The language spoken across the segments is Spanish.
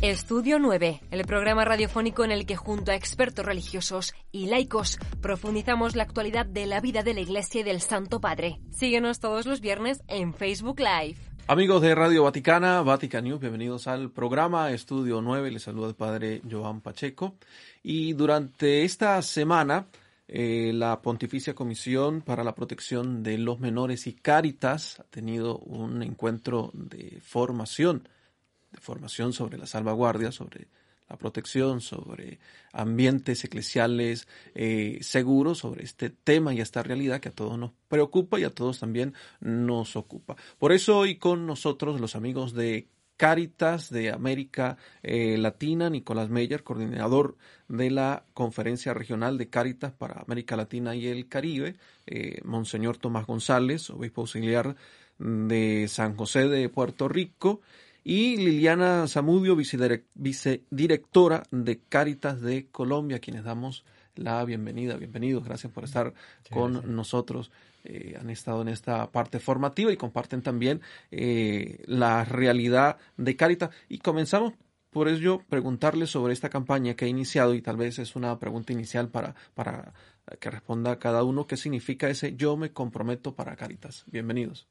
Estudio 9, el programa radiofónico en el que junto a expertos religiosos y laicos profundizamos la actualidad de la vida de la Iglesia y del Santo Padre. Síguenos todos los viernes en Facebook Live. Amigos de Radio Vaticana, Vatican News, bienvenidos al programa Estudio 9. Les saluda el padre Joan Pacheco. Y durante esta semana, eh, la Pontificia Comisión para la Protección de los Menores y Cáritas ha tenido un encuentro de formación de formación sobre la salvaguardia, sobre la protección, sobre ambientes eclesiales eh, seguros, sobre este tema y esta realidad que a todos nos preocupa y a todos también nos ocupa. Por eso hoy con nosotros los amigos de Caritas de América eh, Latina, Nicolás Meyer, coordinador de la Conferencia Regional de Caritas para América Latina y el Caribe, eh, Monseñor Tomás González, obispo auxiliar de San José de Puerto Rico, y Liliana Zamudio, vicedirectora de Cáritas de Colombia, quienes damos la bienvenida. Bienvenidos, gracias por estar con nosotros. Eh, han estado en esta parte formativa y comparten también eh, la realidad de Cáritas. Y comenzamos por ello preguntarles sobre esta campaña que ha iniciado y tal vez es una pregunta inicial para, para que responda cada uno. ¿Qué significa ese yo me comprometo para Cáritas? Bienvenidos.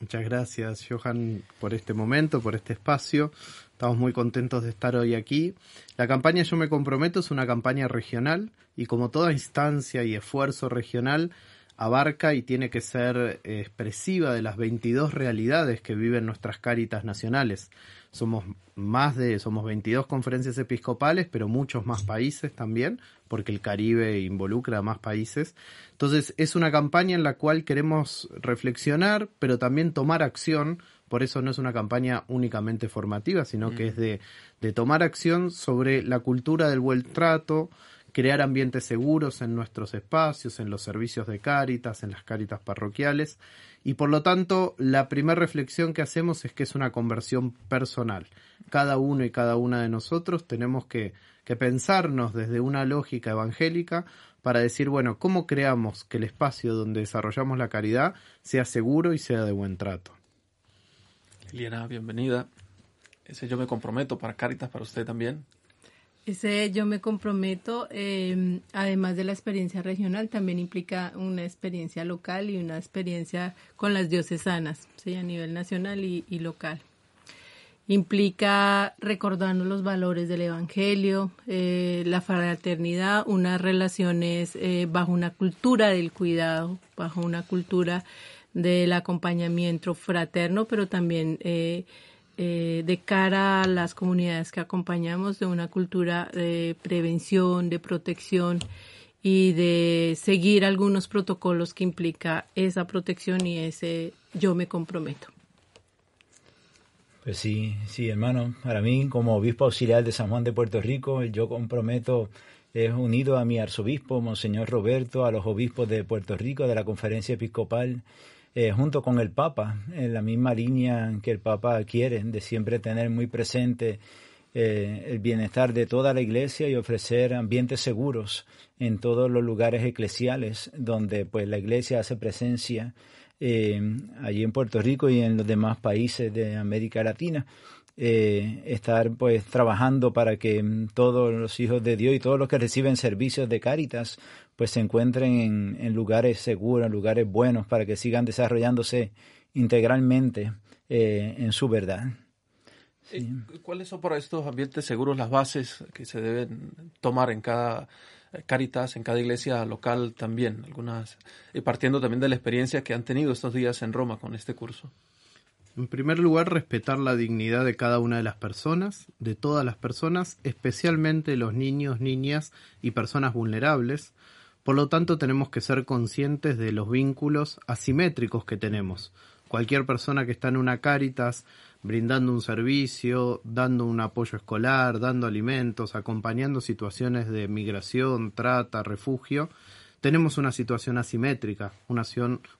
Muchas gracias, Johan, por este momento, por este espacio. Estamos muy contentos de estar hoy aquí. La campaña Yo me comprometo es una campaña regional y como toda instancia y esfuerzo regional, abarca y tiene que ser expresiva de las 22 realidades que viven nuestras cáritas nacionales. Somos más de, somos 22 conferencias episcopales, pero muchos más países también, porque el Caribe involucra a más países. Entonces es una campaña en la cual queremos reflexionar, pero también tomar acción. Por eso no es una campaña únicamente formativa, sino que mm. es de, de tomar acción sobre la cultura del buen trato, crear ambientes seguros en nuestros espacios, en los servicios de cáritas, en las cáritas parroquiales. Y por lo tanto, la primera reflexión que hacemos es que es una conversión personal. Cada uno y cada una de nosotros tenemos que, pensarnos desde una lógica evangélica para decir, bueno, ¿cómo creamos que el espacio donde desarrollamos la caridad sea seguro y sea de buen trato? Liliana, bienvenida. Ese yo me comprometo para Cáritas, para usted también. Ese yo me comprometo, em, además de la experiencia regional, también implica una experiencia local y una experiencia con las diocesanas, ¿sí? a nivel nacional y, local. Implica recordarnos los valores del Evangelio, eh, la fraternidad, unas relaciones eh, bajo una cultura del cuidado, bajo una cultura del acompañamiento fraterno, pero también eh, de cara a las comunidades que acompañamos de una cultura de prevención, de protección y de seguir algunos protocolos que implica esa protección y ese yo me comprometo. Pues sí, sí, hermano. Para mí, como obispo auxiliar de San Juan de Puerto Rico, el yo comprometo es unido a mi arzobispo, Monseñor Roberto, a los obispos de Puerto Rico, de la conferencia episcopal eh, junto con el Papa, en la misma línea que el Papa quiere, de siempre tener muy presente eh, el bienestar de toda la iglesia y ofrecer ambientes seguros en todos los lugares eclesiales donde pues la iglesia hace presencia eh, allí en Puerto Rico y en los demás países de América Latina. Estar pues trabajando para que todos los hijos de Dios y todos los que reciben servicios de Cáritas pues se encuentren en, lugares seguros, en lugares buenos, para que sigan desarrollándose integralmente eh, en su verdad. Eh, ¿Cuáles son para estos ambientes seguros las bases que se deben tomar en cada eh, Caritas, en cada iglesia local también? Algunas, y partiendo también de la experiencia que han tenido estos días en Roma con este curso. En primer lugar, respetar la dignidad de cada una de las personas, de todas las personas, especialmente los niños, niñas y personas vulnerables, por lo tanto, tenemos que ser conscientes de los vínculos asimétricos que tenemos. Cualquier persona que está en una Cáritas brindando un servicio, dando un apoyo escolar, dando alimentos, acompañando situaciones de migración, trata, refugio, tenemos una situación asimétrica, una,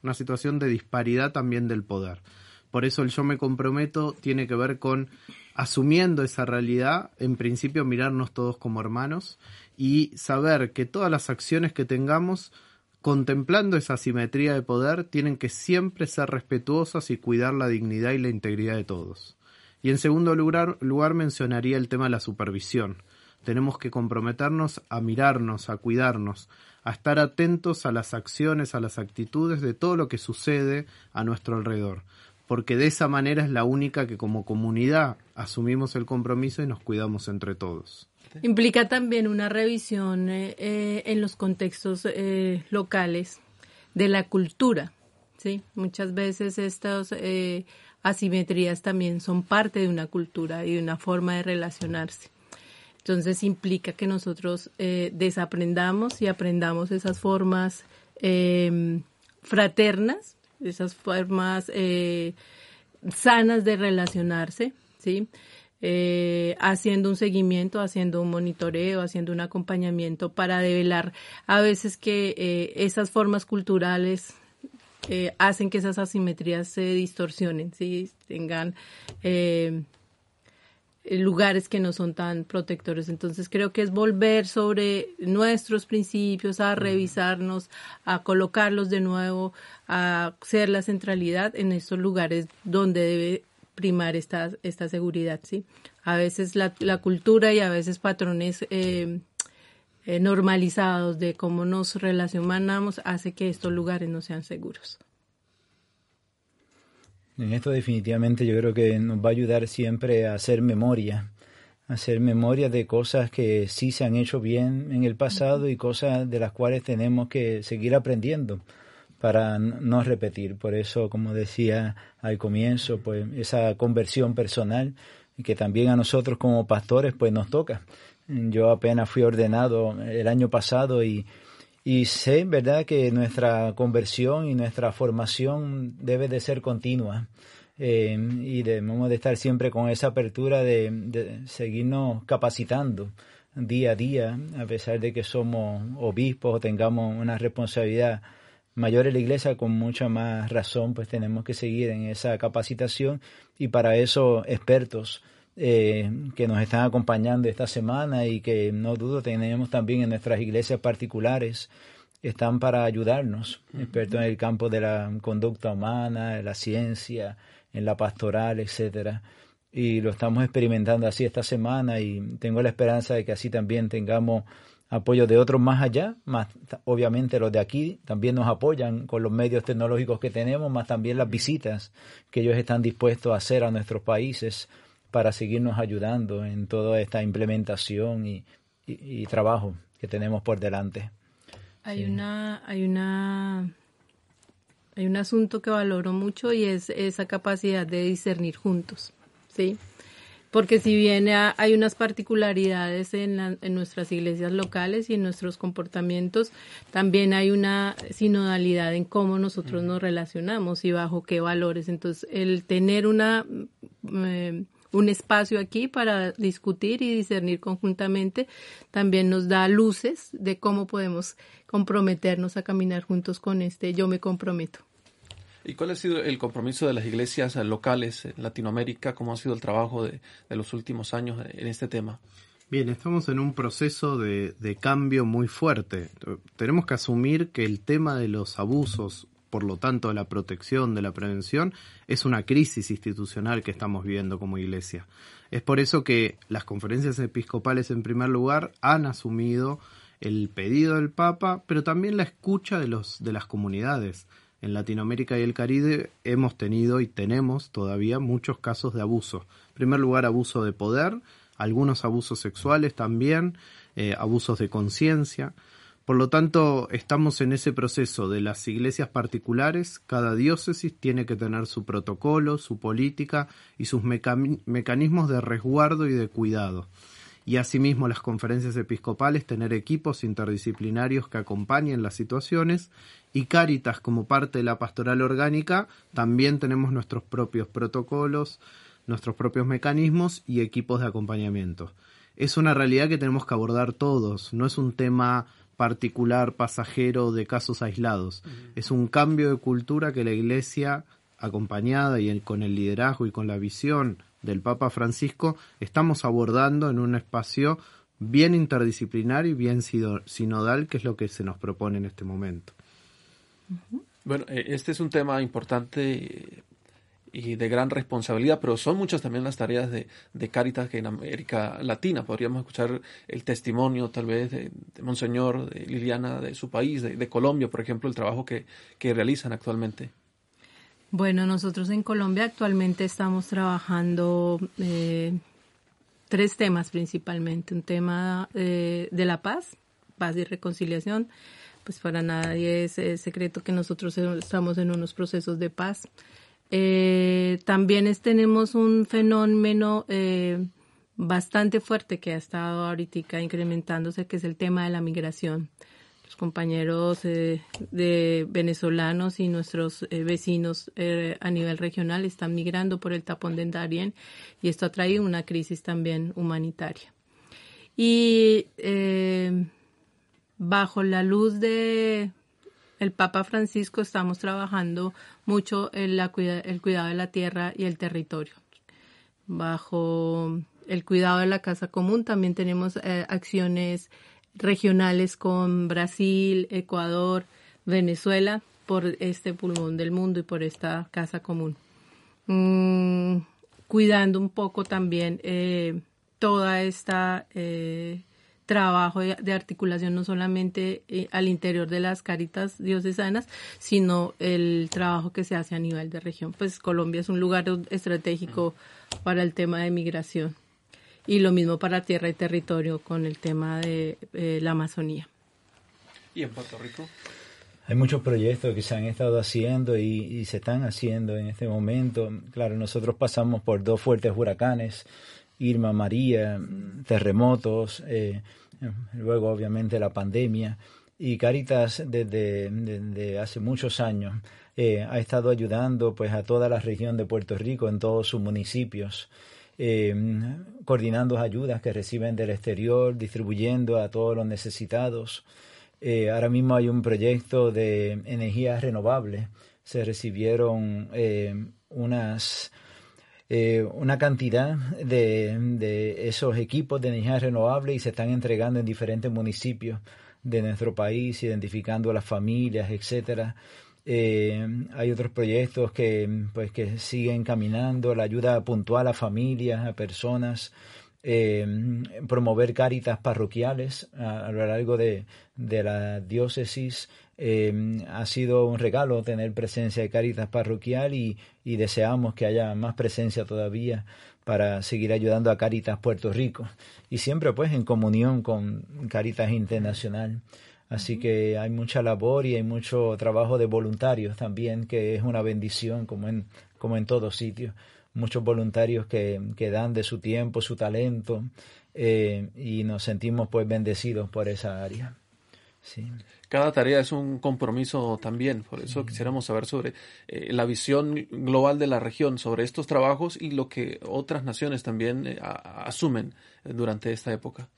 una situación de disparidad también del poder. Por eso el yo me comprometo tiene que ver con asumiendo esa realidad, en principio mirarnos todos como hermanos y saber que todas las acciones que tengamos contemplando esa simetría de poder tienen que siempre ser respetuosas y cuidar la dignidad y la integridad de todos. Y en segundo lugar, lugar mencionaría el tema de la supervisión. Tenemos que comprometernos a mirarnos, a cuidarnos, a estar atentos a las acciones, a las actitudes de todo lo que sucede a nuestro alrededor, porque de esa manera es la única que como comunidad asumimos el compromiso y nos cuidamos entre todos. Implica también una revisión eh, eh, en los contextos eh, locales de la cultura, ¿sí? Muchas veces estas asimetrías también son parte de una cultura y de una forma de relacionarse. Entonces implica que nosotros desaprendamos y aprendamos esas formas fraternas, esas formas sanas de relacionarse, ¿sí? eh, haciendo un seguimiento, haciendo un monitoreo, haciendo un acompañamiento para develar a veces que eh, esas formas culturales eh, hacen que esas asimetrías se distorsionen, ¿sí? tengan eh, lugares que no son tan protectores. Entonces creo que es volver sobre nuestros principios, a revisarnos, a colocarlos de nuevo, a ser la centralidad en estos lugares donde debe primar esta, esta seguridad, ¿sí? A veces la, la cultura y a veces patrones eh, eh, normalizados de cómo nos relacionamos hace que estos lugares no sean seguros. En esto definitivamente yo creo que nos va a ayudar siempre a hacer memoria, a hacer memoria de cosas que sí se han hecho bien en el pasado y cosas de las cuales tenemos que seguir aprendiendo para no repetir. Por eso, como decía al comienzo, pues esa conversión personal que también a nosotros como pastores pues nos toca. Yo apenas fui ordenado el año pasado y, y sé, ¿verdad?, que nuestra conversión y nuestra formación debe de ser continua. Eh, y debemos de estar siempre con esa apertura de, de seguirnos capacitando día a día, a pesar de que somos obispos o tengamos una responsabilidad mayor en la iglesia, con mucha más razón, pues tenemos que seguir en esa capacitación y para eso expertos eh, que nos están acompañando esta semana y que no dudo tenemos también en nuestras iglesias particulares están para ayudarnos, expertos en el campo de la conducta humana, en la ciencia, en la pastoral, etcétera. Y lo estamos experimentando así esta semana y tengo la esperanza de que así también tengamos apoyo de otros más allá, más obviamente los de aquí también nos apoyan con los medios tecnológicos que tenemos, más también las visitas que ellos están dispuestos a hacer a nuestros países para seguirnos ayudando en toda esta implementación y, trabajo que tenemos por delante. Hay una, hay una, hay un asunto que valoro mucho y es esa capacidad de discernir juntos, ¿sí? porque si bien hay unas particularidades en, en, nuestras iglesias locales y en nuestros comportamientos, también hay una sinodalidad en cómo nosotros nos relacionamos y bajo qué valores. Entonces, el tener una eh, un espacio aquí para discutir y discernir conjuntamente también nos da luces de cómo podemos comprometernos a caminar juntos con este yo me comprometo. ¿Y cuál ha sido el compromiso de las iglesias locales en Latinoamérica? ¿Cómo ha sido el trabajo de, los últimos años en este tema? Bien, estamos en un proceso de, cambio muy fuerte. Tenemos que asumir que el tema de los abusos, por lo tanto la protección, de la prevención, es una crisis institucional que estamos viviendo como iglesia. Es por eso que las conferencias episcopales, en primer lugar, han asumido el pedido del Papa, pero también la escucha de, los, de las comunidades en Latinoamérica y el Caribe hemos tenido y tenemos todavía muchos casos de abuso. En primer lugar, abuso de poder, algunos abusos sexuales también, eh, abusos de conciencia. Por lo tanto, estamos en ese proceso de las iglesias particulares. Cada diócesis tiene que tener su protocolo, su política y sus mecanismos de resguardo y de cuidado y asimismo las conferencias episcopales tener equipos interdisciplinarios que acompañen las situaciones y Cáritas como parte de la pastoral orgánica también tenemos nuestros propios protocolos, nuestros propios mecanismos y equipos de acompañamiento. Es una realidad que tenemos que abordar todos, no es un tema particular, pasajero, de casos aislados. Es un cambio de cultura que la Iglesia, acompañada y con el liderazgo y con la visión del Papa Francisco estamos abordando en un espacio bien interdisciplinario y bien sinodal, que es lo que se nos propone en este momento. Bueno, eh, este es un tema importante y de gran responsabilidad, pero son muchas también las tareas de, de Caritas que en América Latina. Podríamos escuchar el testimonio tal vez de, Monseñor, de Liliana, de su país, de, Colombia, por ejemplo, el trabajo que, que realizan actualmente. Bueno, nosotros en Colombia actualmente estamos trabajando eh, tres temas principalmente. Un tema eh, de la paz, paz y reconciliación. Pues para nadie es, secreto que nosotros estamos en unos procesos de paz. Eh, también tenemos un fenómeno bastante fuerte que ha estado ahorita incrementándose, que es el tema de la migración compañeros eh, de venezolanos y nuestros eh, vecinos eh, a nivel regional están migrando por el tapón de Darién y esto ha traído una crisis también humanitaria. Y bajo la luz de el Papa Francisco estamos trabajando mucho en la el cuidado de la tierra y el territorio. Bajo el cuidado de la casa común también tenemos acciones regionales con Brasil, Ecuador, Venezuela, por este pulmón del mundo y por esta casa común. Mm, cuidando un poco también eh, toda esta eh, trabajo de, articulación no solamente eh, al interior de las caritas diocesanas, sino el trabajo que se hace a nivel de región. Pues Colombia es un lugar estratégico para el tema de migración y lo mismo para tierra y territorio con el tema de eh, la Amazonía. ¿Y en Puerto Rico? Hay muchos proyectos que se han estado haciendo y, se están haciendo en este momento. Claro, nosotros pasamos por dos fuertes huracanes, Irma, María, terremotos, eh, luego obviamente la pandemia. Y Caritas desde, hace muchos años eh, ha estado ayudando pues a toda la región de Puerto Rico en todos sus municipios eh, coordinando ayudas que reciben del exterior, distribuyendo a todos los necesitados. Ahora mismo hay un proyecto de energías renovables. Se recibieron unas eh, una cantidad de, de, esos equipos de energías renovables y se están entregando en diferentes municipios de nuestro país, identificando a las familias, etcétera. Eh, hay otros proyectos que, pues, que siguen caminando, la ayuda puntual a familias, a personas, eh, promover cáritas parroquiales a, lo largo de, de la diócesis. Eh, ha sido un regalo tener presencia de Cáritas parroquial y, y, deseamos que haya más presencia todavía para seguir ayudando a Cáritas Puerto Rico y siempre pues en comunión con Cáritas Internacional. Así que hay mucha labor y hay mucho trabajo de voluntarios también, que es una bendición como en, como en todos sitios. Muchos voluntarios que, que dan de su tiempo, su talento, eh, y nos sentimos pues bendecidos por esa área. Sí. Cada tarea es un compromiso también, por eso quisiéramos saber sobre eh, la visión global de la región, sobre estos trabajos y lo que otras naciones también eh, asumen durante esta época.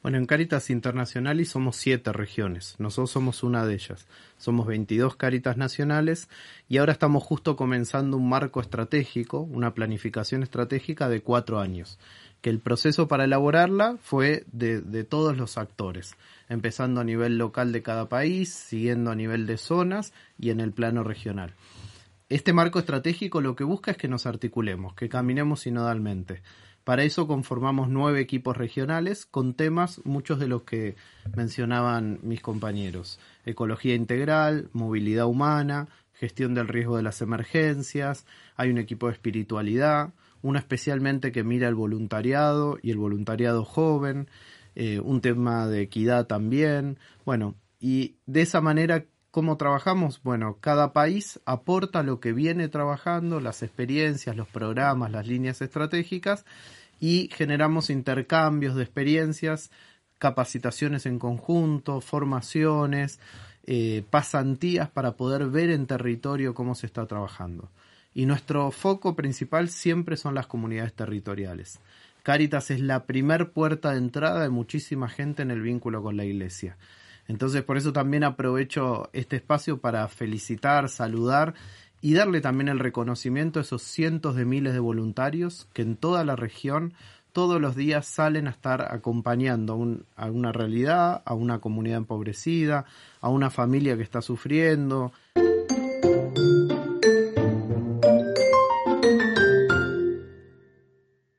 Bueno, en Caritas Internacionales somos siete regiones, nosotros somos una de ellas. Somos 22 Caritas nacionales y ahora estamos justo comenzando un marco estratégico, una planificación estratégica de cuatro años, que el proceso para elaborarla fue de, todos los actores, empezando a nivel local de cada país, siguiendo a nivel de zonas y en el plano regional. Este marco estratégico lo que busca es que nos articulemos, que caminemos sinodalmente para eso conformamos nueve equipos regionales con temas, muchos de los que mencionaban mis compañeros. Ecología integral, movilidad humana, gestión del riesgo de las emergencias, hay un equipo de espiritualidad, uno especialmente que mira el voluntariado y el voluntariado joven, eh, un tema de equidad también. Bueno, y de esa manera ¿Cómo trabajamos? Bueno, cada país aporta lo que viene trabajando, las experiencias, los programas, las líneas estratégicas y generamos intercambios de experiencias, capacitaciones en conjunto, formaciones, eh, pasantías para poder ver en territorio cómo se está trabajando. Y nuestro foco principal siempre son las comunidades territoriales. Cáritas es la primer puerta de entrada de muchísima gente en el vínculo con la iglesia. Entonces por eso también aprovecho este espacio para felicitar, saludar y darle también el reconocimiento a esos cientos de miles de voluntarios que en toda la región todos los días salen a estar acompañando a, una realidad, a una comunidad empobrecida, a una familia que está sufriendo,